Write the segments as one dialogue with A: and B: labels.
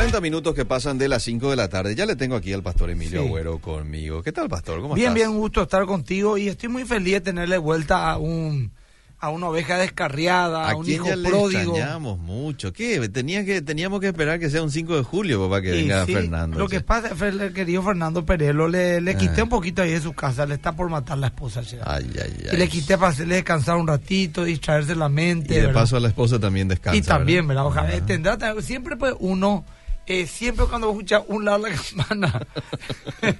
A: 40 minutos que pasan de las 5 de la tarde. Ya le tengo aquí al pastor Emilio
B: Sí.
A: Agüero conmigo. ¿Qué tal, pastor? ¿Cómo
B: Bien,
A: estás?
B: bien, un gusto estar contigo y estoy muy feliz de tenerle vuelta a un a una oveja descarriada, a,
A: ¿A
B: un hijo
A: ya le
B: pródigo.
A: extrañamos mucho? ¿Qué? Tenía que, teníamos que esperar que sea un 5 de julio para que venga
B: sí,
A: Fernando.
B: Lo que pasa es que el querido Fernando Perelo le, le quité
A: Ah.
B: un poquito ahí de su casa, le está por matar la esposa.
A: Ay, ay, ay.
B: y le quité para hacerle descansar un ratito, distraerse la mente.
A: Y de
B: ¿verdad?
A: paso a la esposa también descansa.
B: y también, ¿verdad?
A: ¿verdad?
B: Ojalá
A: Ah.
B: tendrá, siempre pues uno, eh, siempre cuando escucha un lado de la campana,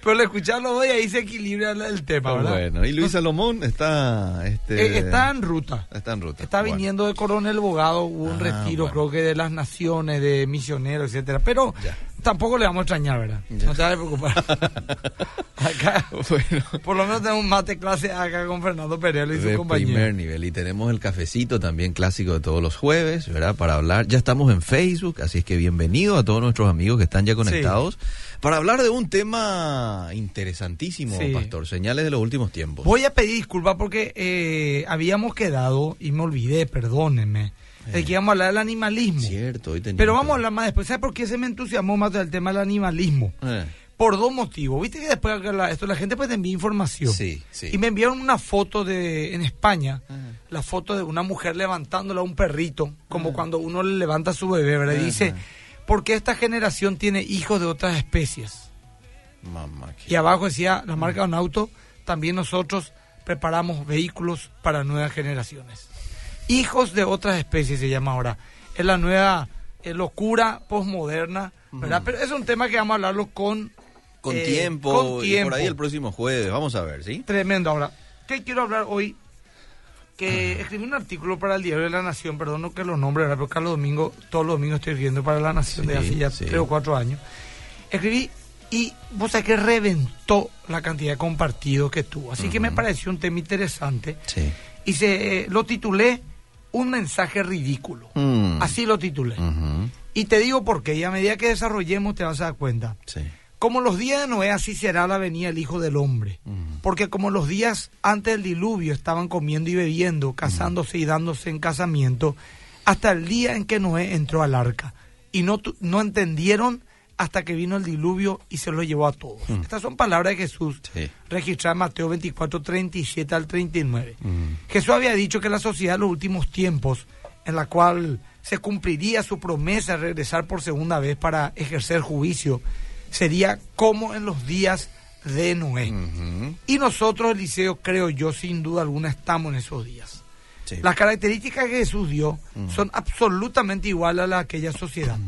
B: pero al escucharlo hoy ahí se equilibra el, tema, ¿verdad?
A: Bueno, y Luis Salomón está... Este,
B: Eh, está en ruta.
A: Está en ruta.
B: Está
A: Bueno.
B: viniendo de Coronel Bogado, hubo un
A: Ah,
B: retiro,
A: bueno.
B: creo que de las naciones, de misioneros, etcétera. Pero
A: Ya.
B: Tampoco le vamos a extrañar, ¿verdad?
A: Ya.
B: No te vayas a preocupar. acá,
A: Bueno.
B: por lo menos tenemos un mate clase acá con Fernando Perelo y su compañero.
A: primer nivel y tenemos el cafecito también clásico de todos los jueves, ¿verdad? Para hablar, ya estamos en Facebook, así es que bienvenido a todos nuestros amigos que están ya conectados para hablar de un tema interesantísimo,
B: Sí.
A: pastor, señales de los últimos tiempos.
B: Voy a pedir disculpas porque eh, habíamos quedado, y me olvidé, perdónenme, de que íbamos a hablar del animalismo.
A: Cierto, hoy
B: Pero vamos a hablar más después. ¿Sabes por qué se me entusiasmó más del tema del animalismo?
A: Eh,
B: Por dos motivos. Viste que después la, esto, la gente pues te envía información.
A: Sí, sí.
B: Y me enviaron una foto de en España,
A: Ajá.
B: la foto de una mujer levantándola a un perrito, como
A: Ajá.
B: cuando uno le levanta a su bebé, ¿verdad? Y dice, ¿por qué esta generación tiene hijos de otras especies?
A: mamá, qué-
B: Y abajo decía la marca de un auto, también nosotros preparamos vehículos para nuevas generaciones. Hijos de otras especies se llama ahora. Es la nueva eh, locura postmoderna, ¿verdad? Pero es un tema que vamos a hablarlo con...
A: con,
B: eh,
A: tiempo,
B: con
A: y por
B: tiempo.
A: ahí el próximo jueves, vamos a ver, ¿sí?
B: Tremendo. Ahora, ¿qué quiero hablar hoy? Que escribí un artículo para el Diario de la Nación, perdón no que lo nombre, ¿verdad? pero Carlos Domingo, todos los domingos estoy escribiendo para la Nación de hace ya
A: sí.
B: tres o cuatro años. Escribí y vos sabés que reventó la cantidad de compartidos que tuvo. Así que me pareció un tema interesante
A: Sí.
B: y se eh, lo titulé Un mensaje ridículo.
A: Mm.
B: Así lo titulé. Y te digo por qué, y a medida que desarrollemos te vas a dar cuenta.
A: Sí.
B: Como los días de Noé, así será la venida del Hijo del Hombre. Porque como los días antes del diluvio estaban comiendo y bebiendo, casándose y dándose en casamiento, hasta el día en que Noé entró al arca. Y no, no entendieron hasta que vino el diluvio y se lo llevó a todos.
A: Mm.
B: Estas son palabras de Jesús,
A: Sí.
B: registradas en Mateo 24, 37 al 39.
A: Mm.
B: Jesús había dicho que la sociedad de los últimos tiempos, en la cual se cumpliría su promesa de regresar por segunda vez para ejercer juicio, sería como en los días de Noé. Y nosotros, Eliseo, creo yo, sin duda alguna, estamos en esos días.
A: sí.
B: Las características que Jesús dio
A: Mm.
B: son absolutamente iguales a las de aquella sociedad.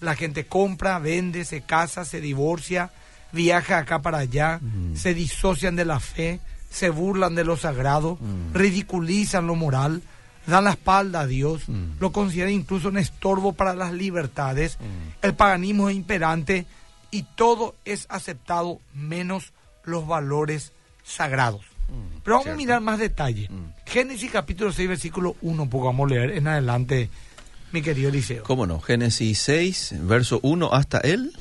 B: La gente compra, vende, se casa, se divorcia, viaja acá para allá,
A: Mm.
B: se disocian de la fe, se burlan de lo sagrado,
A: Mm.
B: ridiculizan lo moral, dan la espalda a Dios,
A: Mm.
B: lo consideran incluso un estorbo para las libertades, el paganismo es imperante y todo es aceptado menos los valores sagrados. Pero vamos
A: cierto.
B: a mirar más detalle. Génesis capítulo 6, versículo 1, porque vamos a leer en adelante, mi querido Eliseo.
A: ¿Cómo no? Génesis 6, verso 1 hasta el...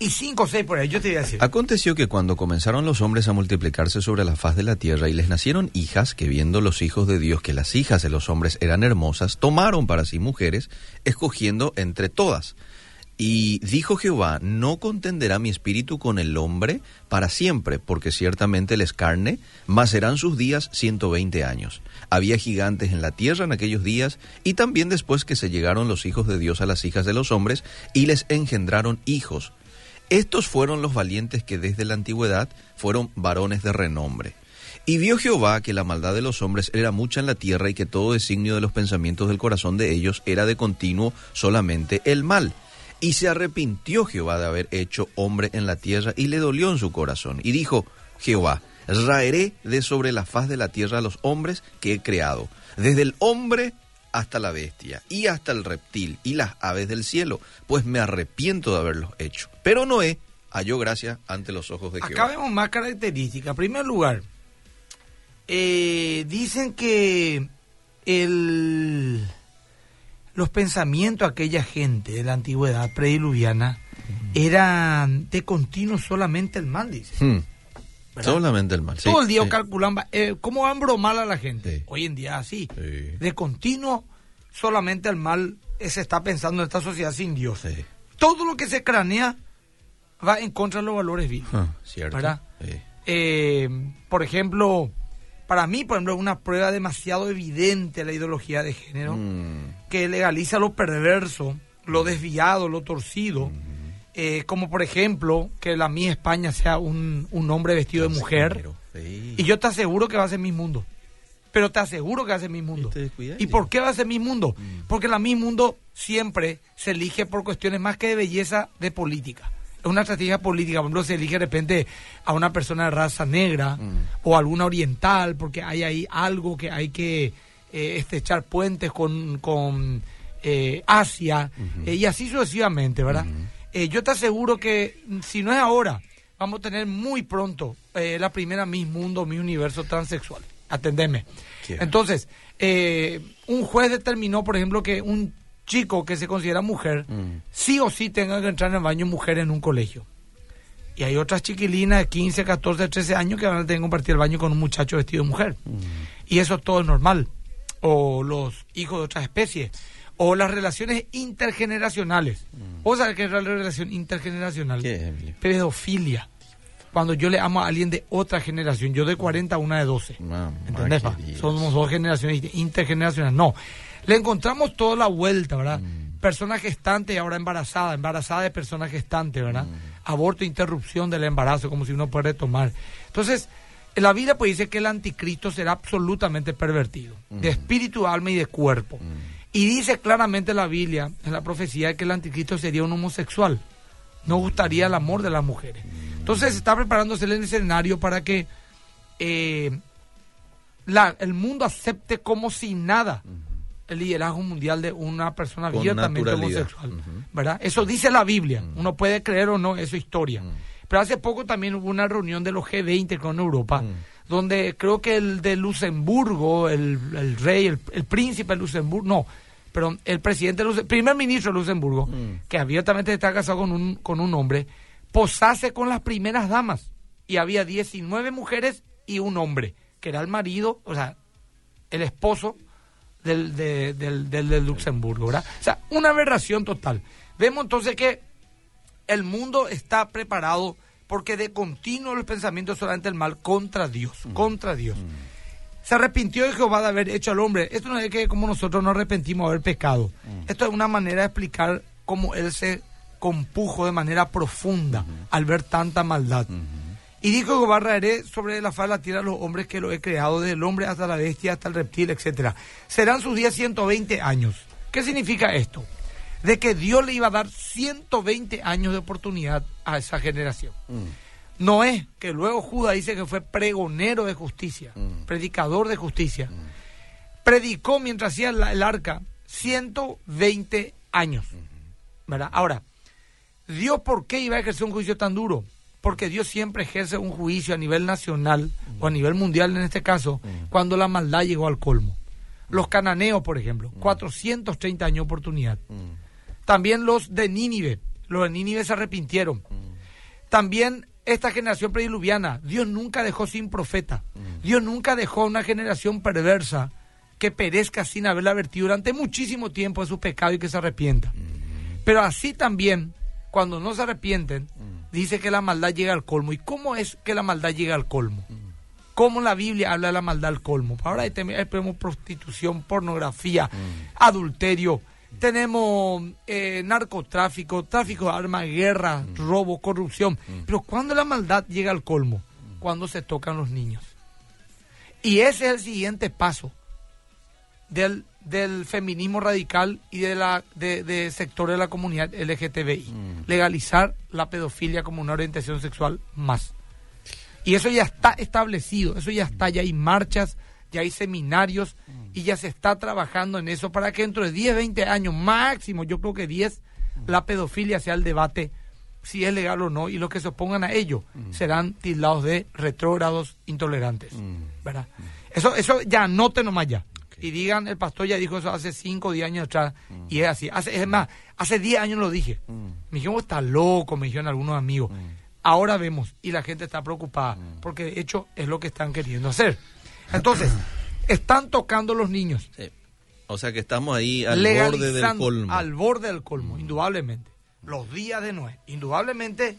B: Y 5 o 6 por ahí, yo te voy a decir.
A: Aconteció que cuando comenzaron los hombres a multiplicarse sobre la faz de la tierra y les nacieron hijas, que viendo los hijos de Dios que las hijas de los hombres eran hermosas, tomaron para sí mujeres, escogiendo entre todas. Y dijo Jehová, no contenderá mi espíritu con el hombre para siempre, porque ciertamente él es carne, mas serán sus días ciento veinte años. Había gigantes en la tierra en aquellos días, y también después que se llegaron los hijos de Dios a las hijas de los hombres, y les engendraron hijos. Estos fueron los valientes que desde la antigüedad fueron varones de renombre. Y vio Jehová que la maldad de los hombres era mucha en la tierra y que todo designio de los pensamientos del corazón de ellos era de continuo solamente el mal. Y se arrepintió Jehová de haber hecho hombre en la tierra y le dolió en su corazón. Y dijo Jehová, raeré de sobre la faz de la tierra a los hombres que he creado, desde el hombre hasta la bestia y hasta el reptil y las aves del cielo, pues me arrepiento de haberlos hecho. Pero Noé halló gracia ante los ojos de
B: Acá
A: Jehová.
B: vemos más características. En primer lugar, eh, dicen que el, los pensamientos de aquella gente de la antigüedad prediluviana eran de continuo solamente el mal, dice.
A: Hmm. Solamente el mal. sí,
B: Todo el día
A: sí.
B: eh, cómo van bromar a la gente.
A: Sí.
B: Hoy en día así.
A: Sí.
B: De continuo solamente el mal eh, se está pensando en esta sociedad sin Dios.
A: Sí.
B: todo lo que se cranea va en contra de los valores vivos.
A: Ah, cierto.
B: ¿verdad? Eh, por ejemplo, para mí, por ejemplo, una prueba demasiado evidente de la ideología de género
A: Mm,
B: que legaliza lo perverso, lo desviado, lo torcido. eh, como por ejemplo, que la mía España sea un, un hombre vestido de mujer.
A: Sí.
B: Y yo te aseguro que va a ser mi mundo. Pero te aseguro que va a ser mi mundo.
A: Y te descuidas,
B: ¿Y
A: ya.
B: por qué va a ser mi mundo? Porque la mi mundo siempre se elige por cuestiones más que de belleza, de política. Es una estrategia política. Por ejemplo, se elige de repente a una persona de raza negra
A: Mm.
B: o alguna oriental, porque hay ahí algo que hay que eh, estrechar puentes con, con eh, Asia, eh, y así sucesivamente, ¿verdad? Eh, yo te aseguro que mm, si no es ahora, vamos a tener muy pronto eh, la primera Miss Mundo, Miss Universo transexual. Atendeme. Entonces, eh, un juez determinó, por ejemplo, que un chico que se considera mujer,
A: Mm.
B: sí o sí tenga que entrar en el baño mujer en un colegio. Y hay otras chiquilinas de 15, 14, 13 años que van a tener que compartir el baño con un muchacho vestido de mujer. Y eso todo es normal. O los hijos de otras especies. O las relaciones intergeneracionales. ¿Vos sabés qué es la relación intergeneracional?
A: ¿Qué es?
B: Pedofilia. Cuando yo le amo a alguien de otra generación, yo de 40 a una de 12.
A: Mamá
B: ¿Entendés? Somos dos generaciones intergeneracionales. No. Le encontramos toda la vuelta, ¿verdad? Persona gestante y ahora embarazada. Embarazada de persona gestante, ¿verdad? Aborto, interrupción del embarazo, como si uno puede retomar. Entonces, en la Biblia pues dice que el anticristo será absolutamente pervertido. De espíritu, alma y de cuerpo. Y dice claramente la Biblia, en la profecía, que el anticristo sería un homosexual. No gustaría el amor de las mujeres. Entonces, está preparándose el escenario para que... eh, la, el mundo acepte como si nada el liderazgo mundial de una persona abiertamente homosexual. ¿verdad? Eso dice la Biblia. Uno puede creer o no, eso es historia. Pero hace poco también hubo una reunión de los G20 con Europa, donde creo que el de Luxemburgo, el, el rey, el, el príncipe de Luxemburgo, no, pero el presidente, de Luxe- primer ministro de Luxemburgo, que abiertamente está casado con un, con un hombre, posase con las primeras damas. Y había 19 mujeres y un hombre, que era el marido, o sea, el esposo del, de, del, del, del Luxemburgo, ¿verdad? O sea, una aberración total. Vemos entonces que el mundo está preparado porque de continuo los pensamientos solamente el mal contra Dios, contra Dios. Se arrepintió de Jehová de haber hecho al hombre. Esto no es que como nosotros nos arrepentimos de haber pecado. Esto es una manera de explicar cómo él se compujo de manera profunda al ver tanta maldad. Y dijo Jehová raeré sobre la faz de la tierra a los hombres que lo he creado, desde el hombre hasta la bestia, hasta el reptil, etcétera. Serán sus días 120 años. ¿Qué significa esto? De que Dios le iba a dar 120 años de oportunidad a esa generación. Noé, que luego Judá dice que fue pregonero de justicia, predicador de justicia, predicó mientras hacía la- el arca 120 años. ¿verdad? Ahora, Dios, ¿por qué iba a ejercer un juicio tan duro? Porque Dios siempre ejerce un juicio a nivel nacional o a nivel mundial en este caso, cuando la maldad llegó al colmo. Los cananeos, por ejemplo, 430 años de oportunidad. También los de Nínive, los de Nínive se arrepintieron. También esta generación prediluviana, Dios nunca dejó sin profeta. Dios nunca dejó una generación perversa que perezca sin haberla vertido durante muchísimo tiempo de su pecado y que se arrepienta. Pero así también, cuando no se arrepienten, dice que la maldad llega al colmo. ¿Y cómo es que la maldad llega al colmo? ¿Cómo la Biblia habla de la maldad al colmo? Ahora tenemos prostitución, pornografía, adulterio, tenemos eh, narcotráfico, tráfico de armas, guerra, robo, corrupción. Pero ¿cuándo la maldad llega al colmo? Cuando se tocan los niños. Y ese es el siguiente paso del, del feminismo radical y de la de, de sector de la comunidad LGTBI. Legalizar la pedofilia como una orientación sexual más. Y eso ya está establecido, eso ya está, ya hay marchas, ya hay seminarios y ya se está trabajando en eso para que dentro de 10, 20 años máximo, yo creo que 10, la pedofilia sea el debate si es legal o no y los que se opongan a ello serán tildados de retrógrados intolerantes. ¿verdad? Eso, eso ya anoten nomás ya. Y digan, el pastor ya dijo eso hace 5 o 10 años atrás y es así. Hace, es más, hace 10 años lo dije. Me dijeron, "Vos estás loco, me dijeron algunos amigos. Ahora vemos y la gente está preocupada porque de hecho es lo que están queriendo hacer. Entonces, están tocando los niños,
A: Sí. O sea que estamos ahí al borde del colmo.
B: al borde del colmo, indudablemente. los días de Noé. Indudablemente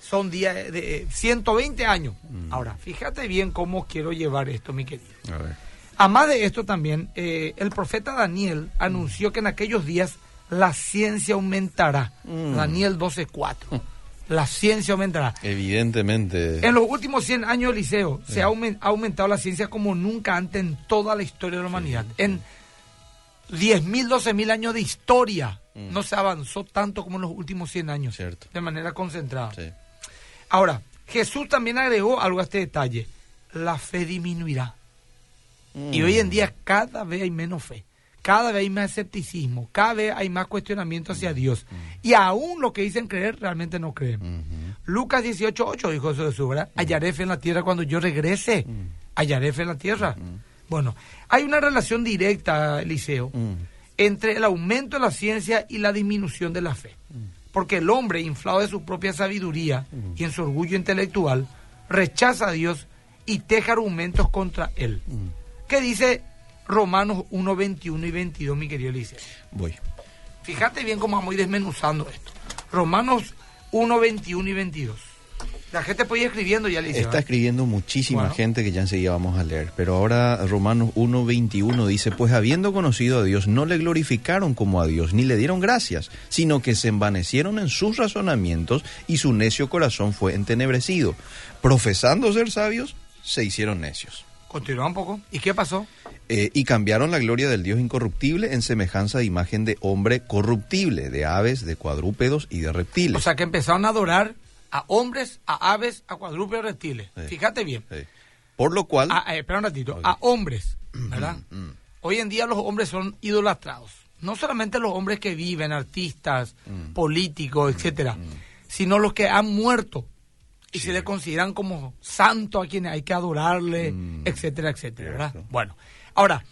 B: son días de 120 años.
A: Mm.
B: Ahora, fíjate bien cómo quiero llevar esto, mi querido.
A: A ver.
B: Además de esto también, eh, el profeta Daniel anunció que en aquellos días la ciencia aumentará.
A: Mm.
B: Daniel 12.4. La ciencia aumentará.
A: Evidentemente.
B: En los últimos 100 años, Liceo, se ha aumen- ha aumentado la ciencia como nunca antes en toda la historia de la humanidad. En 10.000, 12.000 años de historia
A: Mm.
B: no se avanzó tanto como en los últimos 100 años.
A: Cierto.
B: De manera concentrada.
A: Sí.
B: Ahora, Jesús también agregó algo a este detalle. La fe disminuirá. Y
A: Mm.
B: hoy en día cada vez hay menos fe. Cada vez hay más escepticismo. Cada vez hay más cuestionamiento hacia Dios. Y aún lo que dicen creer, realmente no creen.
A: Ujú.
B: Lucas 18.8 dijo eso de su ¿verdad? Hallaré fe en la tierra cuando yo regrese. Hallaré fe en la tierra. Bueno, hay una relación directa, Eliseo,
A: Mm.
B: entre el aumento de la ciencia y la disminución de la fe. Porque el hombre, inflado de su propia sabiduría y en su orgullo intelectual, rechaza a Dios y teja argumentos contra él. ¿Qué dice Romanos 1, 21 y 22, mi querido Eliseo?
A: Voy.
B: Fíjate bien cómo vamos a ir desmenuzando esto. Romanos 1, 21 y 22. La gente puede ir escribiendo ya, Eliseo.
A: Está escribiendo muchísima
B: Bueno.
A: gente que ya enseguida vamos a leer, pero ahora Romanos 1.21 dice, pues habiendo conocido a Dios, no le glorificaron como a Dios, ni le dieron gracias, sino que se envanecieron en sus razonamientos y su necio corazón fue entenebrecido. Profesando ser sabios, se hicieron necios.
B: Continúa un poco. ¿Y qué pasó?
A: Eh, y cambiaron la gloria del Dios incorruptible en semejanza de imagen de hombre corruptible, de aves, de cuadrúpedos y de reptiles.
B: O sea, que empezaron a adorar a hombres, a aves, a cuadrúpedos, reptiles.
A: Sí.
B: Fíjate bien.
A: Sí. Por lo cual...
B: A- eh, espera un ratito. A hombres, ¿verdad?
A: Mm.
B: Hoy en día los hombres son idolatrados. No solamente los hombres que viven, artistas,
A: Mm.
B: políticos, etcétera, sino los que han muerto y se le consideran como santos a quienes hay que adorarle,
A: Mm.
B: etcétera, etcétera, ¿verdad? Bueno, ahora,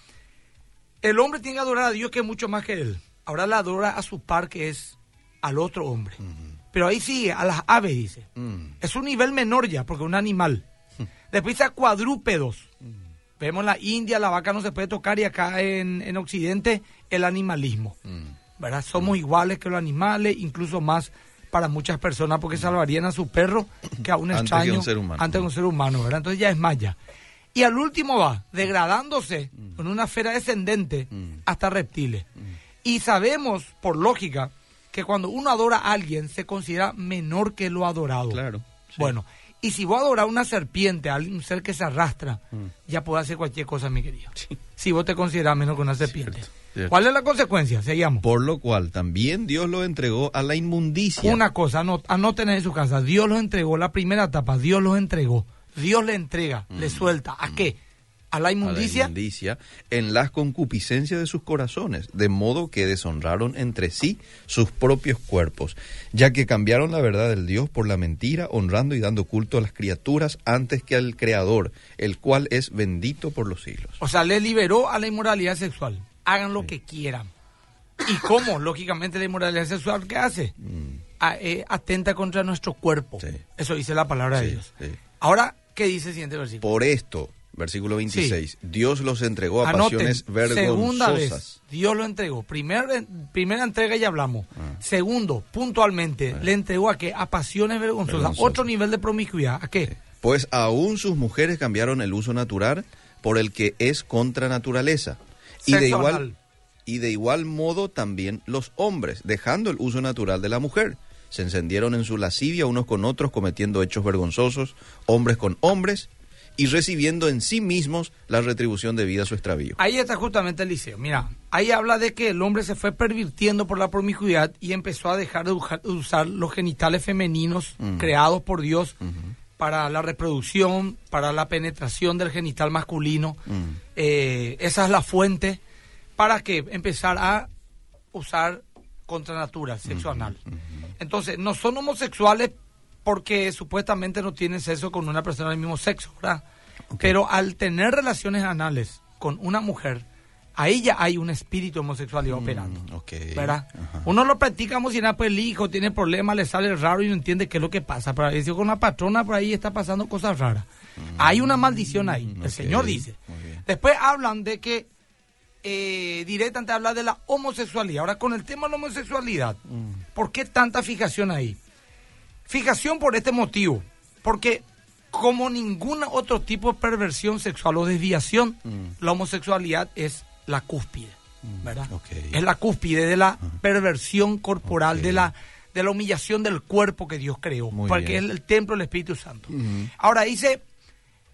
B: el hombre tiene que adorar a Dios que es mucho más que él. Ahora le adora a su par que es al otro hombre. Pero ahí sigue, a las aves dice.
A: Mm.
B: Es un nivel menor ya, porque es un animal. Después dice a cuadrúpedos. Vemos en la India, la vaca no se puede tocar y acá en, en Occidente el animalismo.
A: Mm.
B: ¿verdad? Somos iguales que los animales, incluso más para muchas personas, porque salvarían a su perro que a un
A: Antes que
B: extraño
A: un ser humano.
B: antes que un ser humano, ¿verdad? Entonces ya es ya. Y al último va, degradándose en una esfera descendente
A: Mm.
B: hasta reptiles. Y sabemos, por lógica, que cuando uno adora a alguien se considera menor que lo adorado.
A: Claro. sí.
B: Bueno, y si vos adoras a una serpiente, a un ser que se arrastra,
A: Mm.
B: ya puede hacer cualquier cosa, mi querido. Si vos te consideras menor que una serpiente.
A: Cierto.
B: ¿Cuál es la consecuencia? Seguimos.
A: Por lo cual también Dios lo entregó a la inmundicia.
B: Una cosa, anot- anoten en su casa. Dios los entregó, la primera etapa, Dios los entregó. Dios le entrega, le suelta. ¿A qué? A la
A: a la
B: inmundicia.
A: inmundicia en las concupiscencias de sus corazones, de modo que deshonraron entre sí sus propios cuerpos, ya que cambiaron la verdad del Dios por la mentira, honrando y dando culto a las criaturas antes que al Creador, el cual es bendito por los siglos.
B: O sea, le liberó a la inmoralidad sexual. Hagan lo que quieran. ¿Y cómo? Lógicamente la inmoralidad sexual, ¿qué hace?
A: Mm,
B: A- eh, atenta contra nuestro cuerpo.
A: Sí.
B: Eso dice la palabra de Dios.
A: sí.
B: Ahora, ¿qué dice el siguiente versículo?
A: Por esto, versículo 26, Dios los entregó a
B: Anoten,
A: pasiones
B: segunda vez,
A: vergonzosas.
B: Dios lo entregó. Primer, primera entrega ya hablamos.
A: Ah.
B: Segundo, puntualmente, le entregó a qué? A pasiones vergonzosas.
A: Vergonzosas.
B: Otro nivel de promiscuidad. ¿A qué?
A: Pues aún sus mujeres cambiaron el uso natural por el que es contra naturaleza. Y de, igual, y de igual modo también los hombres, dejando el uso natural de la mujer. Se encendieron en su lascivia unos con otros, cometiendo hechos vergonzosos, hombres con hombres, y recibiendo en sí mismos la retribución debida a su extravío.
B: Ahí está justamente el liceo. Mira, ahí habla de que el hombre se fue pervirtiendo por la promiscuidad y empezó a dejar de usar los genitales femeninos
A: Mm.
B: creados por Dios para la reproducción, para la penetración del genital masculino.
A: Mm.
B: Eh, esa es la fuente para que empezar a usar contra natura, sexo anal. Entonces, no son homosexuales porque supuestamente no tienen sexo con una persona del mismo sexo, ¿verdad? Pero al tener relaciones anales con una mujer, ahí ya hay un espíritu homosexual operando.
A: Mm, ok.
B: ¿Verdad?
A: Ajá.
B: Uno lo practica como si nada, pues el hijo tiene problemas, le sale raro y no entiende qué es lo que pasa. Pero dice con la patrona por ahí está pasando cosas raras. Hay una maldición ahí,
A: Mm,
B: el Señor dice. Después hablan de que eh, directamente habla de la homosexualidad. Ahora, con el tema de la homosexualidad, ¿por qué tanta fijación ahí? Fijación por este motivo, porque como ningún otro tipo de perversión sexual o desviación, la homosexualidad es la cúspide, ¿verdad?
A: Ok.
B: Es la cúspide de la perversión corporal, de la de la humillación del cuerpo que Dios creó,
A: Muy
B: porque
A: bien.
B: es el templo del Espíritu Santo. Ahora dice,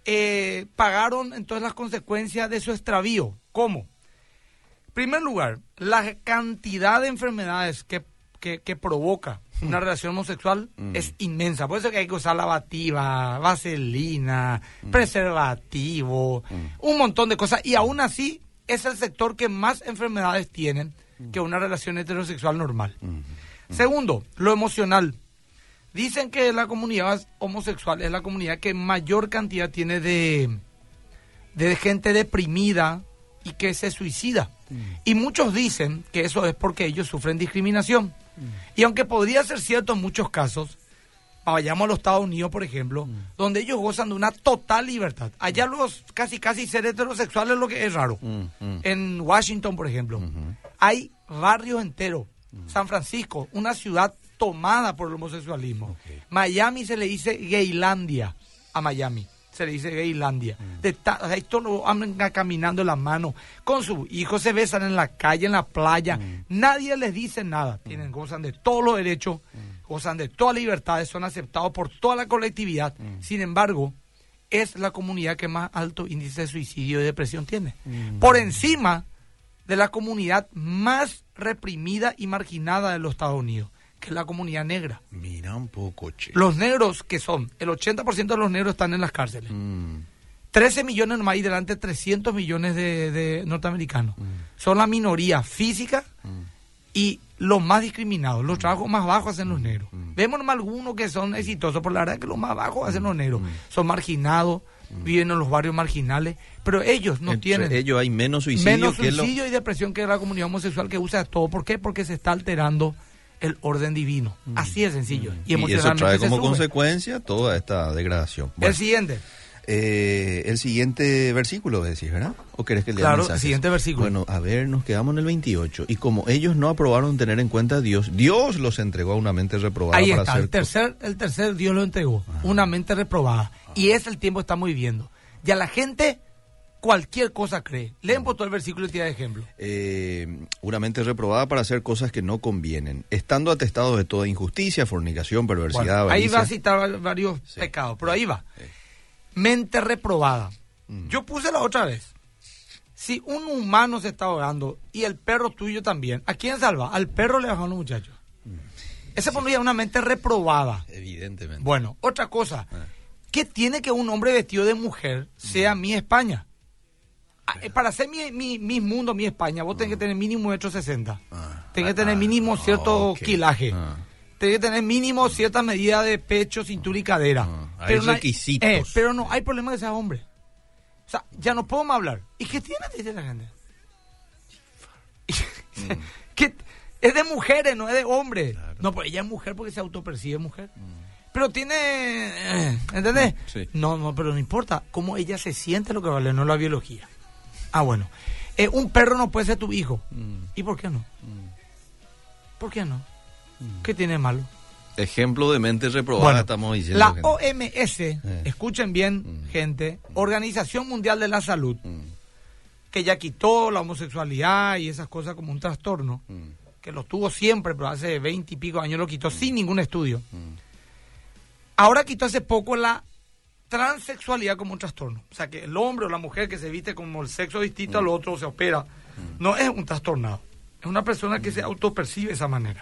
B: eh, pagaron entonces las consecuencias de su extravío. ¿Cómo? En primer lugar, la cantidad de enfermedades que, que- que provoca una relación homosexual es inmensa. Por eso que hay que usar lavativa, vaselina, preservativo, un montón de cosas. Y aún así es el sector que más enfermedades tienen que una relación heterosexual normal. Segundo, lo emocional. Dicen que la comunidad homosexual es la comunidad que mayor cantidad tiene de, de gente deprimida y que se suicida. Y muchos dicen que eso es porque ellos sufren discriminación. Y aunque podría ser cierto en muchos casos, vayamos a los Estados Unidos, por ejemplo, donde ellos gozan de una total libertad. Allá los casi casi ser heterosexuales lo que es raro.
A: Mm, mm.
B: En Washington, por ejemplo, hay barrios enteros. San Francisco, una ciudad tomada por el homosexualismo. Miami se le dice Gaylandia a Miami. Se le dice Gaylandia. De o sea, estos lo andan caminando en las manos. Con sus hijos se besan en la calle, en la playa. Nadie les dice nada. Tienen, gozan de todos los derechos, gozan de todas libertades, son aceptados por toda la colectividad. Sin embargo, es la comunidad que más alto índice de suicidio y depresión tiene. Por encima de la comunidad más reprimida y marginada de los Estados Unidos, que es la comunidad negra.
A: Mira un poco, che.
B: Los negros que son, el 80% de los negros están en las cárceles.
A: Mm,
B: 13 millones nomás y delante 300 millones de, de norteamericanos. Son la minoría física y los más discriminados. Los trabajos más bajos hacen los negros. Vemos nomás algunos que son exitosos, pero la verdad es que los más bajos hacen los negros. Son marginados, viven en los barrios marginales, pero ellos no
A: entre
B: tienen
A: ellos hay menos suicidio
B: menos
A: que lo-
B: suicidio y depresión que la comunidad homosexual que usa todo. ¿Por qué? Porque se está alterando el orden divino. Así de sencillo. Y,
A: y eso trae como consecuencia toda esta degradación. Bueno,
B: El siguiente.
A: Eh, el siguiente versículo decís, ¿verdad? ¿O querés que lea
B: Claro,
A: mensajes?
B: siguiente versículo.
A: Bueno, a ver, nos quedamos en el 28. Y como ellos no aprobaron tener en cuenta a Dios, Dios los entregó a una mente reprobada
B: Ahí
A: para
B: está,
A: hacer
B: el tercer, el tercer Dios lo entregó, una mente reprobada. Y es el tiempo que estamos viviendo. Ya la gente cualquier cosa cree. Leen por todo el versículo y tira de ejemplo.
A: eh, una mente reprobada para hacer cosas que no convienen, estando atestados de toda injusticia, fornicación, perversidad,
B: Bueno, ahí va a citar va- varios
A: Sí.
B: pecados, pero ahí va.
A: Sí.
B: Mente reprobada.
A: Mm.
B: Yo puse la otra vez. Si un humano se está ahogando y el perro tuyo también, ¿a quién salva? Al perro le bajaron los muchachos.
A: Mm.
B: Ese pondría una mente reprobada.
A: Evidentemente.
B: Bueno, otra cosa.
A: Ah.
B: ¿Qué tiene que un hombre vestido de mujer sea mi España? Ah, eh, Para ser mi, mi, mi mundo, mi España, vos tenés que tener mínimo metro sesenta.
A: Ah.
B: Tenés que tener mínimo cierto
A: ok.
B: quilaje. Tenés que tener mínimo cierta medida de pecho, cintura y cadera.
A: Ah, hay
B: no
A: requisitos.
B: eh, pero no hay problema que seas hombre. O sea, ya no puedo más hablar. ¿Y qué tiene? Dice la gente.
A: Mm.
B: ¿Qué? Es de mujeres, no es de hombres. No, pues ella es mujer porque se autopercibe mujer. Pero tiene... eh, ¿Entendés?
A: Mm, sí.
B: No, no, pero no importa. Cómo ella se siente lo que vale, no la biología. Ah, bueno. Eh, un perro no puede ser tu hijo.
A: Mm.
B: ¿Y por qué no? ¿Por qué no? ¿Qué tiene malo?
A: Ejemplo de mente reprobada
B: Bueno,
A: estamos diciendo.
B: la
A: gente.
B: OMS, escuchen bien,
A: Mm.
B: gente, Organización Mundial de la Salud,
A: Mm,
B: que ya quitó la homosexualidad y esas cosas como un trastorno,
A: mm,
B: que lo tuvo siempre, pero hace veinte y pico años lo quitó sin ningún estudio.
A: mm.
B: Ahora quitó hace poco la transexualidad como un trastorno. O sea, que el hombre o la mujer que se viste como el sexo distinto al otro, se opera, no es un trastornado. Es una persona que se autopercibe de esa manera.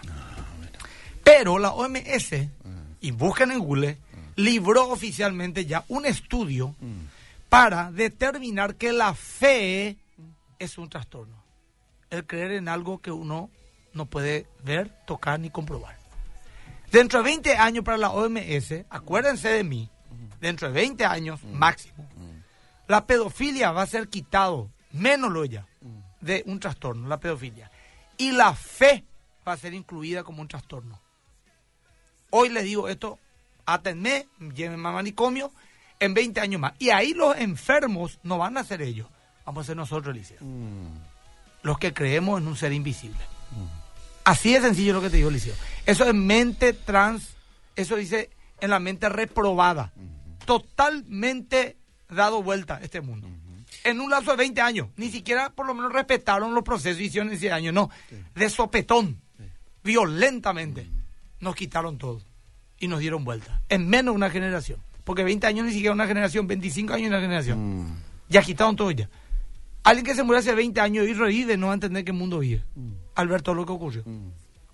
B: Pero la OMS, y buscan en Google, libró oficialmente ya un estudio para determinar que la fe es un trastorno. El creer en algo que uno no puede ver, tocar ni comprobar. Dentro de 20 años para la OMS, acuérdense de mí, dentro de 20 años máximo, la pedofilia va a ser quitado, menos lo ya, de un trastorno, la pedofilia. Y la fe va a ser incluida como un trastorno. Hoy les digo esto, átenme, llévenme a manicomio, en 20 años más. Y ahí los enfermos no van a ser ellos, vamos a ser nosotros, Eliseo. los que creemos en un ser invisible. Así de sencillo lo que te digo, Liceo. Eso es mente trans, eso dice en la mente reprobada. Totalmente dado vuelta este mundo. En un lazo de 20 años. Ni siquiera por lo menos respetaron los procesos y hicieron ese años. No, de sopetón, violentamente, nos quitaron todo y nos dieron vuelta. En menos de una generación. Porque 20 años ni siquiera una generación, 25 años una generación.
A: Mm.
B: Ya quitaron todo ya. Alguien que se murió hace 20 años y revive no va a entender qué mundo vive. Al ver todo lo que ocurrió.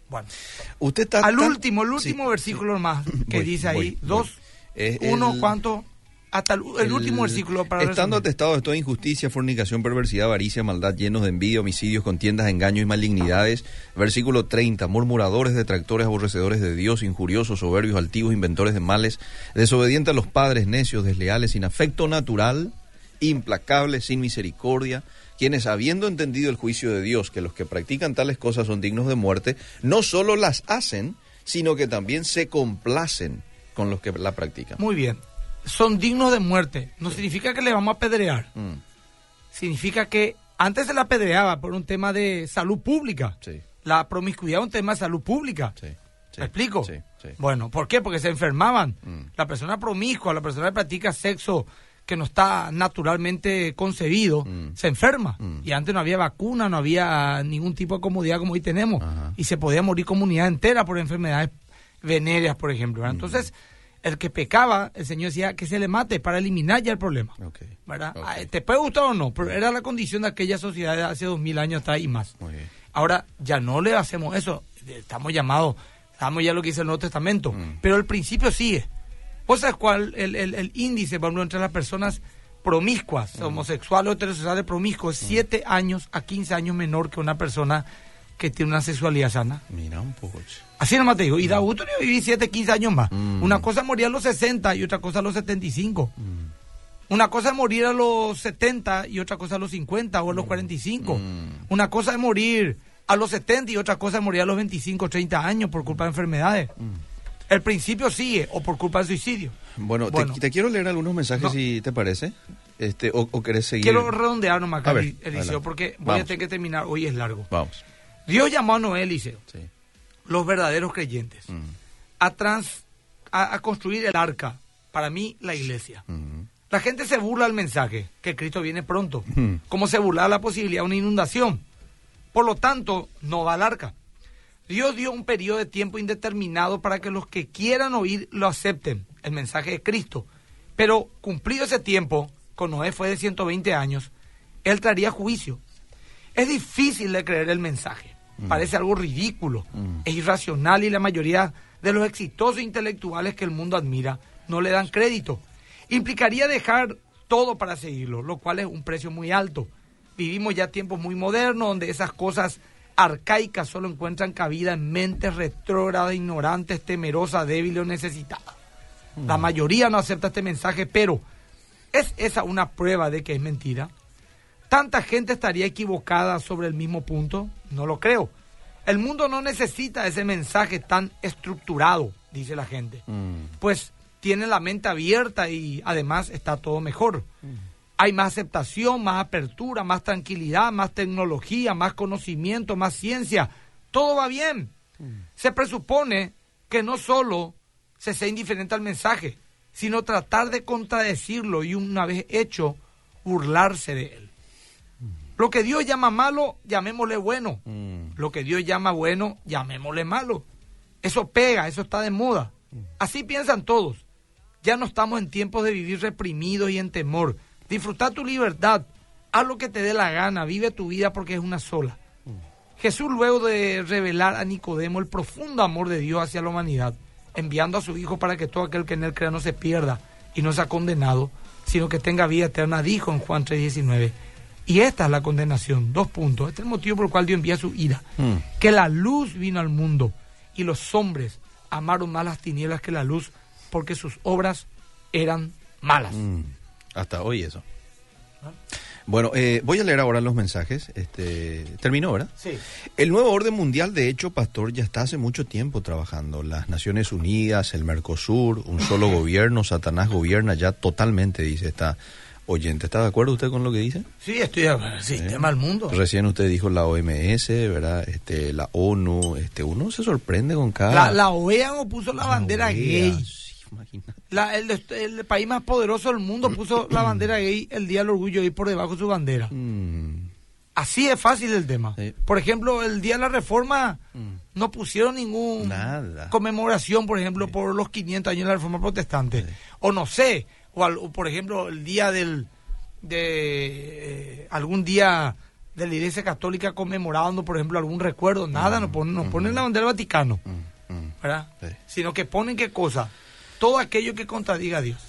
B: Bueno.
A: Usted está
B: Al último, el último
A: Sí,
B: versículo más que
A: Voy,
B: dice ahí,
A: voy,
B: dos,
A: voy.
B: Uno,
A: el-
B: ¿cuánto? Hasta el, el último
A: El-
B: versículo para
A: Estando
B: resumir.
A: atestados de toda injusticia, fornicación, perversidad, avaricia, maldad, llenos de envidia, homicidios, contiendas, engaños y malignidades. Versículo 30. Murmuradores, detractores, aborrecedores de Dios, injuriosos, soberbios, altivos, inventores de males, desobedientes a los padres, necios, desleales, sin afecto natural, implacables, sin misericordia, quienes habiendo entendido el juicio de Dios, que los que practican tales cosas son dignos de muerte, no solo las hacen, sino que también se complacen con los que la practican.
B: Muy bien. Son dignos de muerte. No significa que le vamos a apedrear.
A: Mm,
B: Significa que antes se la apedreaba por un tema de salud pública.
A: sí.
B: La promiscuidad es un tema de salud pública.
A: Sí, sí,
B: ¿Me explico?
A: Sí, sí.
B: Bueno, ¿por qué? Porque se enfermaban.
A: Mm.
B: La persona promiscua, la persona que practica sexo que no está naturalmente concebido,
A: Mm.
B: se enferma.
A: Mm.
B: Y antes no había vacuna, no había ningún tipo de comodidad como hoy tenemos.
A: Ajá.
B: Y se podía morir comunidad entera por enfermedades venéreas, por ejemplo.
A: Mm.
B: El que pecaba, el Señor decía que se le mate para eliminar ya el problema. Ah, Te puede gustar o no, pero era la condición de aquella sociedad de hace dos mil años atrás y más. Ahora ya no le hacemos eso, estamos llamados, estamos ya lo que dice el Nuevo Testamento,
A: Mm.
B: pero el principio sigue. ¿Vos sabés cuál el, el, el índice, por ejemplo, entre las personas promiscuas,
A: Mm.
B: homosexuales o heterosexuales promiscuos, es 7 años a 15 años menor que una persona que tiene una sexualidad sana?
A: Mira un poco.
B: Así nomás te digo, y da gusto vivir 7, 15 años más.
A: Mm.
B: Una cosa es morir a los 60 y otra cosa a los 75.
A: Mm.
B: Una cosa es morir a los 70 y otra cosa a los 50 o a los 45.
A: Mm.
B: Una cosa es morir a los 70 y otra cosa es morir a los 25 o 30 años por culpa de enfermedades.
A: Mm.
B: El principio sigue o por culpa del suicidio.
A: Bueno, te-
B: Bueno.
A: Te, quiero leer algunos mensajes
B: No.
A: si te parece. Este, o, o querés seguir.
B: Quiero redondear nomás,
A: ver,
B: Eliseo,
A: adelante.
B: porque voy
A: Vamos.
B: a tener que terminar. Hoy es largo.
A: Vamos.
B: Dios llamó a Noé, Eliseo,
A: Sí.
B: Los verdaderos creyentes, a, trans, a, a construir el arca. Para mí, la iglesia. La gente se burla del mensaje, que Cristo viene pronto, como se burla la posibilidad de una inundación. Por lo tanto, no va al arca. Dios dio un periodo de tiempo indeterminado para que los que quieran oír lo acepten, el mensaje de Cristo. Pero cumplido ese tiempo, con Noé fue de 120 años, él traería juicio. Es difícil de creer el mensaje. Parece algo ridículo,
A: Mm.
B: es irracional y la mayoría de los exitosos intelectuales que el mundo admira no le dan crédito. Implicaría dejar todo para seguirlo, lo cual es un precio muy alto. Vivimos ya tiempos muy modernos donde esas cosas arcaicas solo encuentran cabida en mentes retrógradas, ignorantes, temerosas, débiles o necesitadas. La mayoría no acepta este mensaje, pero ¿es esa una prueba de que es mentira? ¿Tanta gente estaría equivocada sobre el mismo punto? No lo creo. El mundo no necesita ese mensaje tan estructurado, dice la gente.
A: Mm.
B: Pues tiene la mente abierta y además está todo mejor. Hay más aceptación, más apertura, más tranquilidad, más tecnología, más conocimiento, más ciencia. Todo va bien. Se presupone que no solo se sea indiferente al mensaje, sino tratar de contradecirlo y una vez hecho, burlarse de él. Lo que Dios llama malo, llamémosle bueno.
A: Mm.
B: Lo que Dios llama bueno, llamémosle malo. Eso pega, eso está de moda. Así piensan todos. Ya no estamos en tiempos de vivir reprimidos y en temor. Disfruta tu libertad. Haz lo que te dé la gana. Vive tu vida porque es una sola. Jesús, luego de revelar a Nicodemo el profundo amor de Dios hacia la humanidad, enviando a su Hijo para que todo aquel que en él crea no se pierda y no sea condenado, sino que tenga vida eterna, dijo en Juan 3:19. Y esta es la condenación. Dos puntos. Este es el motivo por el cual Dios envía su ira.
A: Mm.
B: Que la luz vino al mundo y los hombres amaron más las tinieblas que la luz porque sus obras eran malas.
A: Mm. Hasta hoy eso. Bueno, eh, voy a leer ahora los mensajes. Este, terminó, ¿verdad?
B: Sí.
A: El nuevo orden mundial, de hecho, Pastor, ya está hace mucho tiempo trabajando. Las Naciones Unidas, el Mercosur, un solo gobierno, Satanás gobierna ya totalmente, dice esta oyente. ¿Está de acuerdo usted con lo que dice?
B: Sí, estoy de acuerdo. Sistema del mundo.
A: Recién usted dijo la OMS, ¿verdad? Este, la ONU, este, uno se sorprende con cada...
B: La, la OEA no puso la, bandera
A: OEA,
B: gay.
A: sí.
B: La- el, el país más poderoso del mundo puso la bandera gay el día del orgullo y por debajo de su bandera.
A: Mm,
B: Así es fácil el tema.
A: Sí.
B: Por ejemplo, el día de la reforma
A: mm,
B: no pusieron ningún
A: Nada.
B: conmemoración, por ejemplo, por los 500 años de la reforma protestante.
A: Sí.
B: O no sé, o, al- o, por ejemplo, el día del de eh, algún día de la Iglesia Católica conmemorando, por ejemplo, algún recuerdo, nada, no ponen, no ponen la bandera del Vaticano,
A: mm, mm.
B: ¿verdad?
A: Sí.
B: Sino que ponen qué cosa, todo aquello que contradiga a Dios.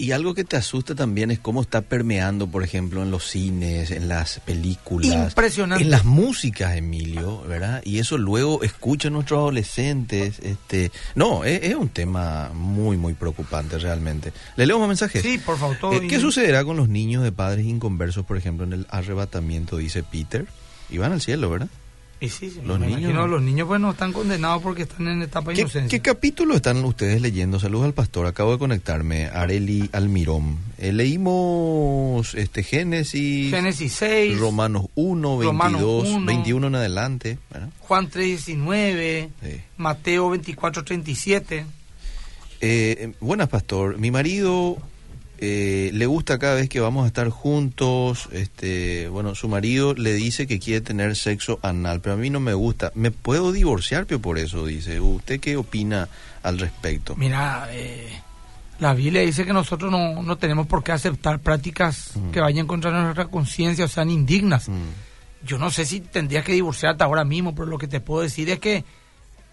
A: Y algo que te asusta también es cómo está permeando, por ejemplo, en los cines, en las películas.
B: Impresionante.
A: En las músicas, Emilio, ¿verdad? Y eso luego escuchan nuestros adolescentes. este No, es, es un tema muy, muy preocupante realmente. ¿Le leo más mensajes?
B: Sí, por favor, todo
A: Eh, ¿Qué
B: y-
A: sucederá con los niños de padres inconversos, por ejemplo, en el arrebatamiento, dice Peter? Y van al cielo, ¿verdad?
B: Y sí, sí,
A: Los niños-
B: imagino, los niños pues no están condenados porque están en etapa de
A: ¿Qué,
B: inocencia.
A: qué capítulo están ustedes leyendo? Saludos al pastor, acabo de conectarme, Areli Almirón. Eh, leímos este Génesis,
B: Génesis 6,
A: Romanos 1, 22,
B: Romanos 1.
A: 21 en adelante. ¿verdad?
B: Juan 3.19,
A: Sí.
B: Mateo 24.37.
A: Eh, buenas, pastor. Mi marido eh, le gusta cada vez que vamos a estar juntos. Este, bueno, su marido le dice que quiere tener sexo anal, pero a mí no me gusta. ¿Me puedo divorciar Pio, por eso? Dice. ¿Usted qué opina al respecto?
B: Mira, eh, la Biblia dice que nosotros no, no tenemos por qué aceptar prácticas que vayan contra nuestra conciencia o sean indignas.
A: Mm,
B: Yo no sé si tendrías que divorciarte ahora mismo, pero lo que te puedo decir es que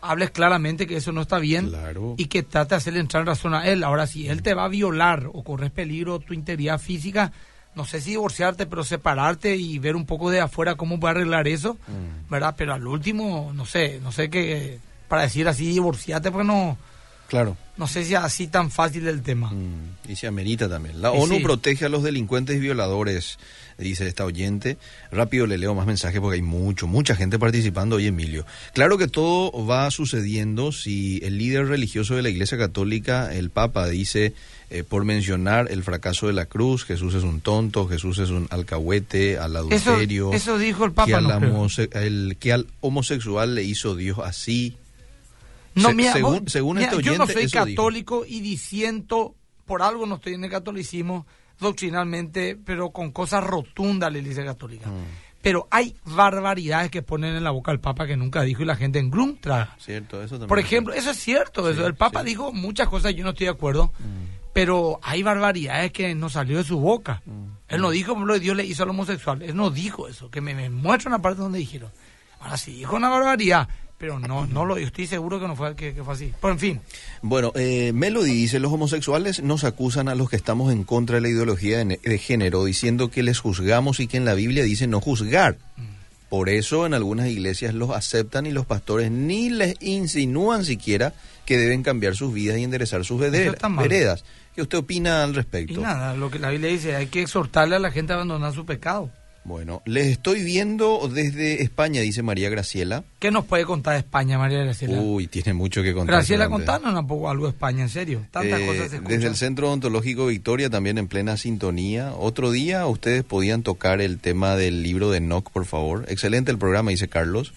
B: hables claramente que eso no está bien
A: Claro.
B: y que trate de hacerle entrar en razón a él. Ahora, si él te va a violar o corres peligro tu integridad física, no sé si divorciarte, pero separarte y ver un poco de afuera cómo va a arreglar eso,
A: Mm.
B: ¿verdad? Pero al último, no sé, no sé qué, para decir así, divorciarte, porque no,
A: Claro.
B: No sé si es así tan fácil el tema.
A: Mm, y se amerita también. La
B: Y
A: ONU
B: sí.
A: protege a los delincuentes y violadores, dice esta oyente. Rápido le leo más mensajes porque hay mucho, mucha gente participando hoy, Emilio. Claro que todo va sucediendo si el líder religioso de la Iglesia Católica, el Papa, dice, eh, por mencionar el fracaso de la cruz, Jesús es un tonto, Jesús es un alcahuete, al
B: Eso,
A: adulterio.
B: eso dijo el
A: que,
B: Papa. no,
A: homose- el- que al homosexual le hizo Dios así.
B: No,
A: Se- según- según este
B: yo no soy
A: dijo.
B: católico y disiento, por algo no estoy en el catolicismo doctrinalmente, pero con cosas rotundas la Iglesia Católica.
A: Mm.
B: Pero hay barbaridades que ponen en la boca el Papa que nunca dijo y la gente en Glum traga.
A: ¿Cierto? Eso también
B: Por
A: es
B: ejemplo, eso es cierto, eso. El Papa
A: sí.
B: dijo muchas cosas, yo no estoy de acuerdo,
A: Mm.
B: pero hay barbaridades que no salió de su boca.
A: Mm.
B: Él no dijo lo que Dios le hizo al homosexual, él no dijo eso, que me, me muestra una parte donde dijeron. Ahora sí dijo una barbaridad, pero no, no lo, estoy seguro que no fue, que, que fue así. Pero en fin,
A: Bueno, eh, Melody dice, los homosexuales nos acusan a los que estamos en contra de la ideología de, de género, diciendo que les juzgamos y que en la Biblia dice no juzgar. Por eso en algunas iglesias los aceptan y los pastores ni les insinúan siquiera que deben cambiar sus vidas y enderezar sus veredas. ¿Qué usted opina al
B: y
A: respecto?
B: nada, lo que la Biblia dice, hay que exhortarle a la gente a abandonar su pecado.
A: Bueno, les estoy viendo desde España, dice María Graciela.
B: ¿Qué nos puede contar España, María Graciela?
A: Uy, tiene mucho que contar.
B: Graciela, contanos un poco algo de España, en serio. Tantas
A: Eh,
B: cosas se escuchan.
A: desde el Centro Odontológico Victoria, también en plena sintonía. Otro día ustedes podían tocar el tema del libro de Nock, por favor. Excelente el programa, dice Carlos.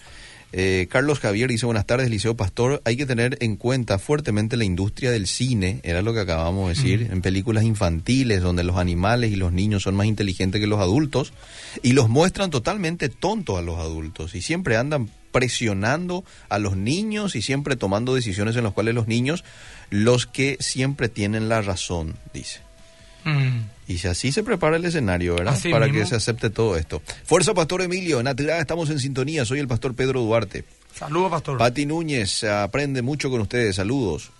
A: Eh, Carlos Javier dice, buenas tardes, Liceo Pastor. Hay que tener en cuenta fuertemente la industria del cine, era lo que acabamos de decir, en películas infantiles, donde los animales y los niños son más inteligentes que los adultos, y los muestran totalmente tontos a los adultos, y siempre andan presionando a los niños y siempre tomando decisiones en las cuales los niños, los que siempre tienen la razón, dice.
B: Mm.
A: Y si así se prepara el escenario, ¿verdad?
B: Así
A: Para
B: mismo.
A: que se acepte todo esto. Fuerza, Pastor Emilio. Natural, estamos en sintonía. Soy el Pastor Pedro Duarte.
B: Saludos, pastor.
A: Pati Núñez, aprende mucho con ustedes. Saludos.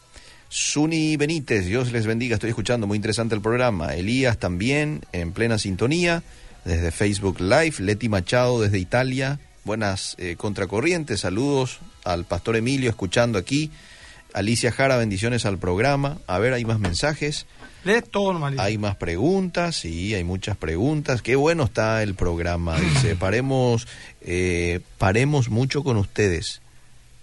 A: Suni Benítez, Dios les bendiga. Estoy escuchando, muy interesante el programa. Elías también, en plena sintonía. Desde Facebook Live. Leti Machado, desde Italia. Buenas eh, contracorrientes. Saludos al Pastor Emilio, escuchando aquí. Alicia Jara, bendiciones al programa. A ver, hay más mensajes.
B: Lee todo normalito.
A: Hay más preguntas, sí, hay muchas preguntas. Qué bueno está el programa, dice. Paremos, eh, paremos mucho con ustedes.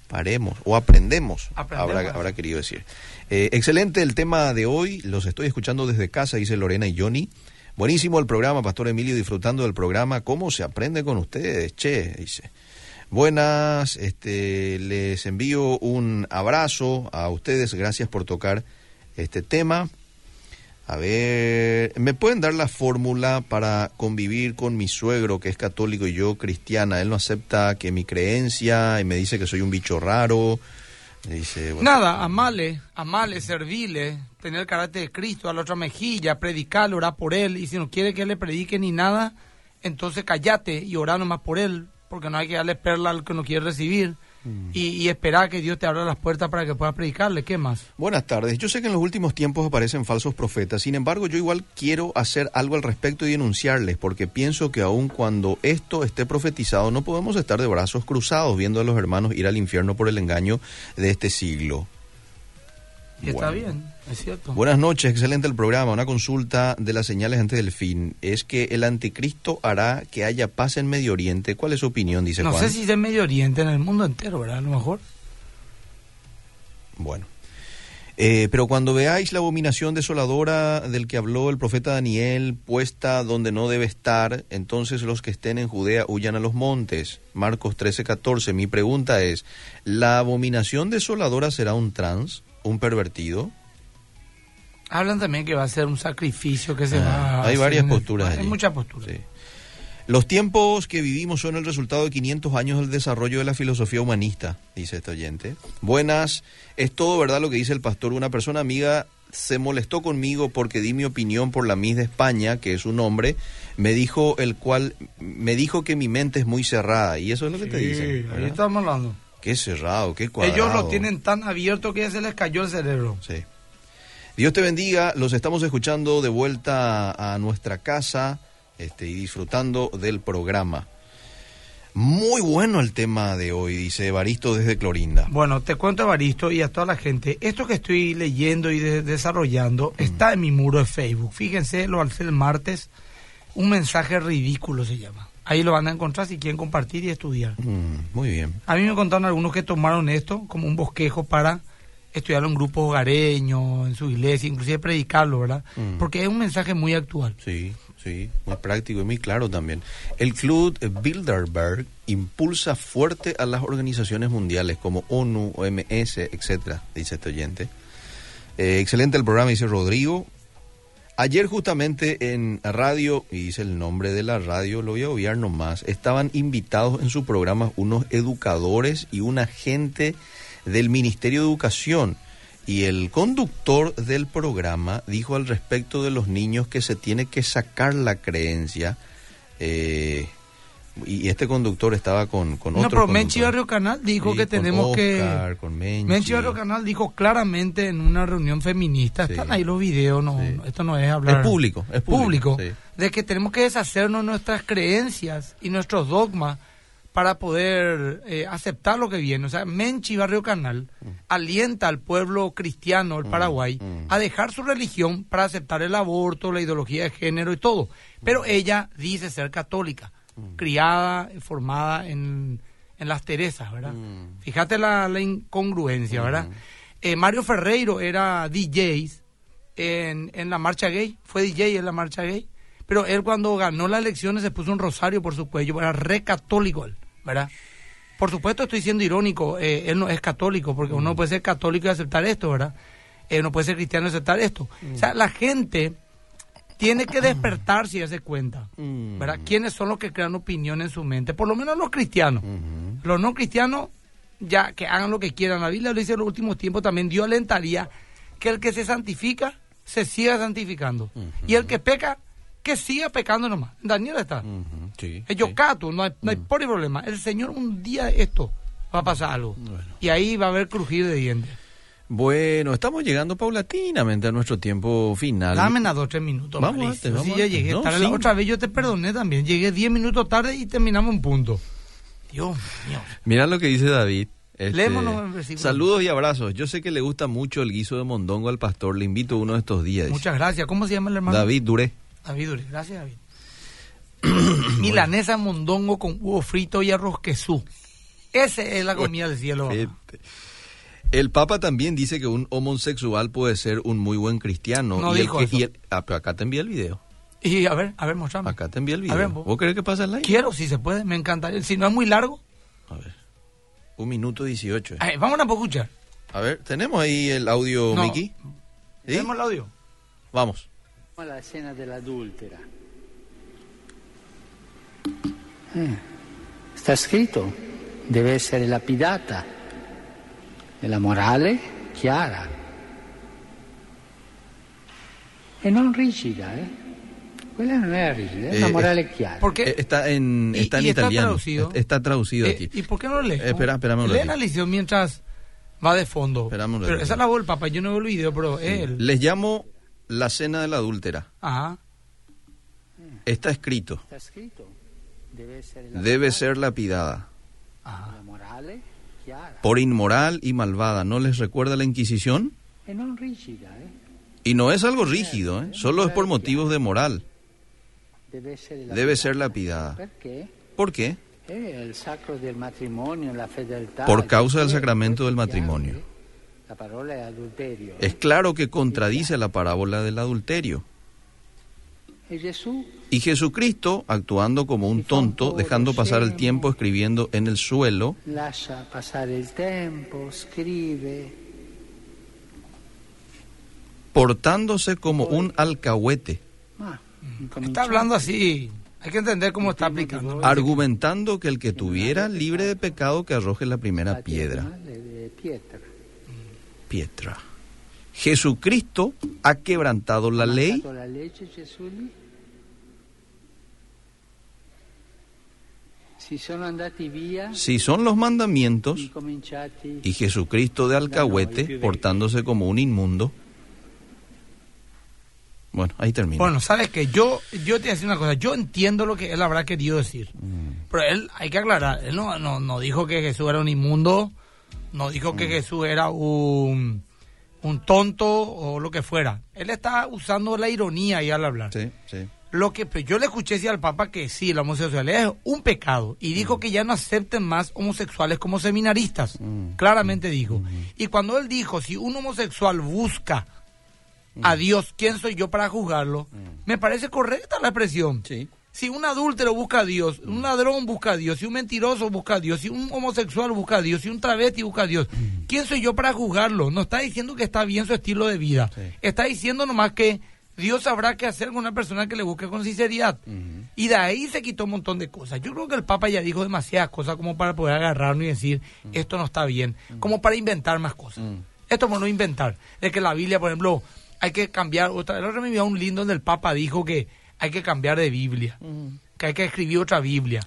A: Paremos, o aprendemos,
B: Aprendemos.
A: habrá, habrá querido decir. Eh, excelente el tema de hoy, los estoy escuchando desde casa, dice Lorena y Johnny. Buenísimo el programa, Pastor Emilio, disfrutando del programa. ¿Cómo se aprende con ustedes? Che, dice. Buenas, este, les envío un abrazo a ustedes. Gracias por tocar este tema. A ver, ¿me pueden dar la fórmula para convivir con mi suegro que es católico y yo cristiana? Él no acepta que mi creencia y me dice que soy un bicho raro. Dice,
B: Nada, amale, amale, servile, tener el carácter de Cristo a la otra mejilla, predicarle, orar por él. Y si no quiere que le predique ni nada, entonces callate y orar nomás por él, porque no hay que darle perla al que no quiere recibir. Mm. Y, esperar que Dios te abra las puertas para que puedas predicarle. ¿Qué más?
A: Buenas tardes. Yo sé que en los últimos tiempos aparecen falsos profetas. Sin embargo, yo igual quiero hacer algo al respecto y denunciarles, porque pienso que aun cuando esto esté profetizado, no podemos estar de brazos cruzados viendo a los hermanos ir al infierno por el engaño de este siglo.
B: Y está bien, es cierto.
A: Buenas noches, excelente el programa. Una consulta de las señales antes del fin. Es que el anticristo hará que haya paz en Medio Oriente. ¿Cuál es su opinión, dice
B: no
A: Juan?
B: No sé si es en Medio Oriente, en el mundo entero, ¿verdad? A lo mejor.
A: Bueno. Eh, pero cuando veáis la abominación desoladora del que habló el profeta Daniel puesta donde no debe estar, entonces los que estén en Judea huyan a los montes. Marcos 13, 14. Mi pregunta es, ¿la abominación desoladora será un trans? Un pervertido.
B: Hablan también que va a ser un sacrificio que se ah,
A: va Hay varias posturas.
B: Hay muchas posturas.
A: Los tiempos que vivimos son el resultado de 500 años del desarrollo de la filosofía humanista, dice este oyente. Buenas, es todo verdad lo que dice el pastor. Una persona amiga se molestó conmigo porque di mi opinión por la Miss de España, que es un hombre, me dijo el cual me dijo que mi mente es muy cerrada y eso es lo que te dice.
B: Ahí estamos hablando.
A: Qué cerrado, qué cuadrado.
B: Ellos lo tienen tan abierto que ya se les cayó el cerebro.
A: Sí. Dios te bendiga, los estamos escuchando de vuelta a nuestra casa este, y disfrutando del programa. Muy bueno el tema de hoy, dice Evaristo desde Clorinda.
B: Bueno, te cuento Evaristo y a toda la gente, esto que estoy leyendo y desarrollando mm. está en mi muro de Facebook. Fíjense, lo alcé el martes, un mensaje ridículo se llama. Ahí lo van a encontrar si quieren compartir y estudiar.
A: Mm, muy bien.
B: A mí me contaron algunos que tomaron esto como un bosquejo para estudiar en un grupo hogareño, en su iglesia, inclusive predicarlo, ¿verdad? Mm. Porque es un mensaje muy actual.
A: Sí, sí, muy práctico y muy claro también. El Club Bilderberg impulsa fuerte a las organizaciones mundiales como ONU, OMS, etcétera, dice este oyente. Eh, excelente el programa, dice Rodrigo. Ayer justamente en radio, y dice el nombre de la radio, lo voy a obviar nomás, estaban invitados en su programa unos educadores y una gente del Ministerio de Educación. Y el conductor del programa dijo al respecto de los niños que se tiene que sacar la creencia eh, y este conductor estaba con, con
B: no,
A: otro
B: pero Menchi Barrio Canal dijo que tenemos que
A: con Menchi.
B: Menchi Barrio Canal dijo claramente en una reunión feminista están ahí los videos no esto no es hablar
A: es público es público,
B: de que tenemos que deshacernos nuestras creencias y nuestros dogmas para poder eh, aceptar lo que viene o sea Menchi Barrio Canal mm. alienta al pueblo cristiano del mm, Paraguay mm. a dejar su religión para aceptar el aborto la ideología de género y todo. Pero ella dice ser católica criada, formada en, en Las Teresas, ¿verdad? Mm. Fíjate la, incongruencia, ¿verdad? Eh, Mario Ferreiro era DJ en, en la marcha gay, fue DJ en la marcha gay, pero él cuando ganó las elecciones se puso un rosario por su cuello, era re católico él, ¿verdad? Por supuesto estoy siendo irónico, eh, él no es católico, porque uno mm. puede ser católico y aceptar esto, ¿verdad? Eh, no puede ser cristiano y aceptar esto. O sea, la gente tiene que despertarse y darse cuenta, mm. ¿verdad? ¿Quiénes son los que crean opinión en su mente? Por lo menos los cristianos. Los no cristianos, ya que hagan lo que quieran. La Biblia lo dice en los últimos tiempos también. Dios alentaría que el que se santifica se siga santificando. Y el que peca, que siga pecando nomás. Daniel está. sí, Ellos cato, no hay, no hay problema. El Señor un día esto va a pasar algo. Y ahí va a haber crujido de dientes.
A: Bueno, estamos llegando paulatinamente a nuestro tiempo final.
B: Dame a dos o tres minutos. Vamos, a vamos ya llegué tarde. La otra vez yo te perdoné también. Llegué diez minutos tarde y terminamos un punto. Dios mío.
A: Mira lo que dice David. Este, saludos y abrazos. Yo sé que le gusta mucho el guiso de mondongo al pastor. Le invito uno de estos días.
B: Muchas gracias. ¿Cómo se llama el hermano?
A: David Duré.
B: David Duré. Gracias, David. Milanesa mondongo con huevo frito y arroz quesú. Esa es la comida del cielo.
A: El Papa también dice que un homosexual puede ser un muy buen cristiano.
B: No dijo
A: ah, pero acá te envía el video.
B: Y a ver, a ver, mostrame.
A: Acá te envié el video.
B: A ver,
A: ¿Vos,
B: vos.
A: querés que pase el live?
B: Quiero, si se puede, me encantaría. Si no es muy largo,
A: A ver. Un minuto 18. eh.
B: vamos a poder escuchar.
A: A ver, ¿tenemos ahí el audio,
B: No.
A: Miki? ¿Sí?
B: ¿Tenemos el audio?
A: Vamos.
C: La escena dell'adultera. Eh, sta scritto, deve essere lapidata. E la morale chiara. E non rigida, eh? Quella non era rigida, è una
A: Eh,
C: morale chiara.
B: ¿Por qué?
A: Eh, Está en,
B: Y-
A: está en
B: y está
A: italiano.
B: traducido.
A: Es- Está traducido
B: Eh,
A: aquí.
B: ¿Y por qué no lo lees?
A: Eh, espera, espérame un
B: Lee
A: ratito.
B: la lección mientras va de fondo.
A: Esperame un
B: pero esa es la voz del papá, yo no veo el video, pero es él.
A: Les llamo la cena de la adúltera.
B: Ajá.
A: Está escrito.
C: Sta scritto, deve essere lapidata.
A: Debe ser lapidada.
B: Ajá.
C: La morale chiara.
A: Por inmoral y malvada. ¿No les recuerda la Inquisición?
C: Eh?
A: Y no es algo rígido, ¿eh? solo es por motivos de moral. Debe ser lapidada. ¿Por qué? Por causa del sacramento del matrimonio.
C: chiaro, eh?
A: Es claro que contradice la parábola del adulterio. Y Jesucristo, actuando como un tonto, dejando pasar el tiempo escribiendo en el suelo, portándose como un alcahuete,
C: ma
B: Está hablando así. Hay que entender cómo está aplicando.
A: argumentando que el que tuviera libre de pecado que arroje la primera piedra.
C: Pietra.
A: Jesucristo ha quebrantado la ley?
C: Si
A: son los mandamientos y Jesucristo de alcahuete portándose como un inmundo. Bueno, ahí termina.
B: Bueno, sabes que yo, yo te voy a decir una cosa. Yo entiendo lo que él habrá querido decir.
A: Mm.
B: Pero él, hay que aclarar, él no, no, no dijo que Jesús era un inmundo, no dijo
A: Mm.
B: que Jesús era un, un tonto o lo que fuera. Él está usando la ironía ahí al hablar.
A: Sí, sí.
B: Lo que pues, yo le escuché decir al Papa que sí, la homosexualidad es un pecado y
A: Mm.
B: dijo que ya no acepten más homosexuales como seminaristas. Claramente dijo. Y cuando él dijo, si un homosexual busca a Dios, ¿quién soy yo para juzgarlo? Me parece correcta la expresión.
A: Sí.
B: Si un adúltero busca a Dios, un ladrón busca a Dios, si un mentiroso busca a Dios, si un homosexual busca a Dios, si un travesti busca a Dios, ¿quién soy yo para juzgarlo? No está diciendo que está bien su estilo de vida.
A: Sí.
B: Está diciendo nomás que Dios sabrá qué hacer con una persona que le busque con sinceridad. Y de ahí se quitó un montón de cosas. Yo creo que el Papa ya dijo demasiadas cosas como para poder agarrarnos y decir, esto no está bien, como para inventar más cosas. Esto por no inventar. De que la Biblia, por ejemplo, hay que cambiar otra. El otro me envió un lindo donde el Papa dijo que hay que cambiar de Biblia, que hay que escribir otra Biblia.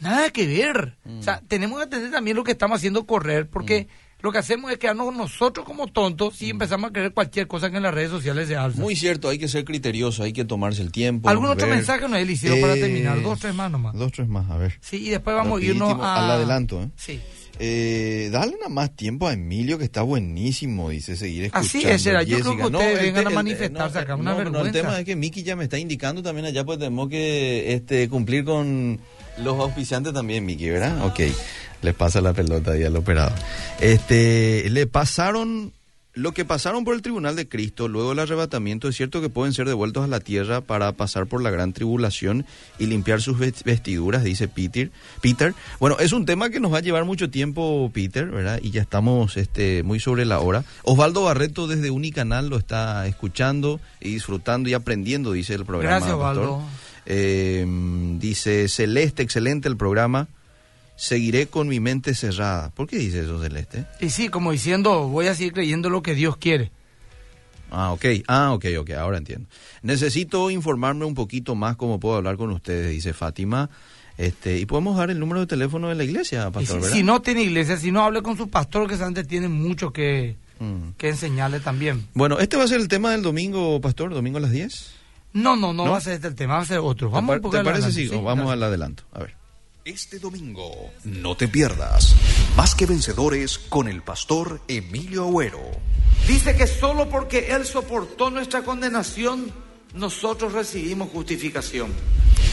B: Nada que ver. O sea, tenemos que entender también lo que estamos haciendo correr, porque lo que hacemos es quedarnos nosotros como tontos si empezamos a creer cualquier cosa que en las redes sociales se alza.
A: Muy cierto, hay que ser criterioso, hay que tomarse el tiempo.
B: ¿Algún otro
A: ver.
B: mensaje nos hicieron para
A: Eh,
B: terminar? Dos, tres más nomás.
A: Dos, tres más, a ver.
B: Sí, y después vamos a irnos
A: Rapidísimo,
B: a...
A: al adelanto, ¿eh?
B: Sí.
A: Eh, dale nada más tiempo a Emilio, que está buenísimo, dice, seguir escuchando.
B: Así es, era. Yo creo que ustedes
A: el
B: vengan a
A: el-
B: manifestarse
A: no,
B: acá, una
A: no, no, el
B: vergüenza.
A: tema es que Miki ya me está indicando también allá, pues tenemos que este, cumplir con los auspiciantes también, Miki, ¿verdad? Ok, le pasa la pelota ahí al operador. Este, le pasaron... Lo que pasaron por el tribunal de Cristo luego del arrebatamiento es cierto que pueden ser devueltos a la tierra para pasar por la gran tribulación y limpiar sus vest- vestiduras, dice Peter. Peter. Bueno, es un tema que nos va a llevar mucho tiempo, Peter, ¿verdad? Y ya estamos este, muy sobre la hora. Osvaldo Barreto desde Unicanal lo está escuchando y disfrutando y aprendiendo, dice el programa.
B: Gracias. Osvaldo.
A: Eh, dice Celeste, excelente el programa. Seguiré con mi mente cerrada. ¿Por qué dice eso, Celeste?
B: Y sí, como diciendo, voy a seguir creyendo lo que Dios quiere.
A: Ah, ok. Ah, ok, ok. Ahora entiendo. Necesito informarme un poquito más cómo puedo hablar con ustedes, dice Fátima. Este, y podemos dar el número de teléfono de la iglesia,
B: Y
A: pastor,
B: si, si no tiene iglesia, si no hable con su pastor, que antes tiene mucho que,
A: Mm.
B: que enseñarle también.
A: Bueno, este va a ser el tema del domingo, pastor, domingo a las 10.
B: No, no, no,
A: ¿No?
B: va a ser este el tema, va a ser otro.
A: ¿Te,
B: Vamos
A: par-
B: un poco
A: te parece
B: adelante,
A: sí? O vamos al adelanto. A ver.
D: Este domingo, no te pierdas Más que vencedores con el pastor Emilio Agüero.
B: Dice que solo porque Él soportó nuestra condenación, nosotros recibimos justificación.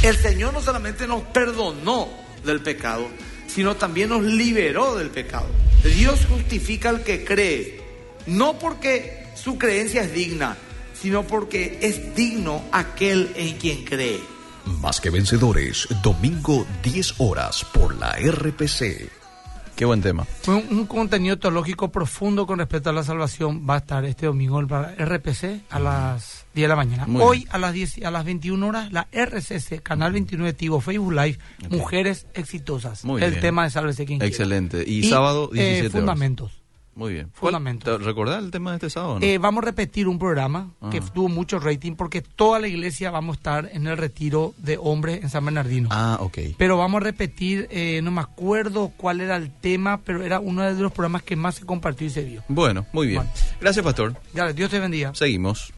B: El Señor no solamente nos perdonó del pecado, sino también nos liberó del pecado. Dios justifica al que cree, no porque su creencia es digna, sino porque es digno aquel en quien cree.
D: Más que vencedores, domingo 10 horas por la RPC.
A: Qué buen tema.
B: Un, un contenido teológico profundo con respecto a la salvación. Va a estar este domingo en la RPC a las 10 de la mañana.
A: Muy
B: Hoy
A: bien.
B: a las 10, a las 21 horas la RCC, Canal 29 Tigo, Facebook Live,
A: Ok.
B: Mujeres Exitosas.
A: Muy
B: el
A: bien.
B: tema de Sálvese quien quiera.
A: Excelente. Y, sábado,
B: eh,
A: 17 horas. Muy bien. ¿Cuál-
B: Fundamentos.
A: ¿Te recordás el tema de este sábado? no?
B: Eh, vamos a repetir un programa que
A: Ah.
B: tuvo mucho rating porque toda la iglesia vamos a estar en el retiro de hombres en San Bernardino.
A: ah, ok.
B: Pero vamos a repetir, eh, no me acuerdo cuál era el tema, pero era uno de los programas que más se compartió y se vio.
A: Bueno, muy bien.
B: Bueno.
A: Gracias, pastor.
B: Ya, Dios te bendiga.
A: Seguimos.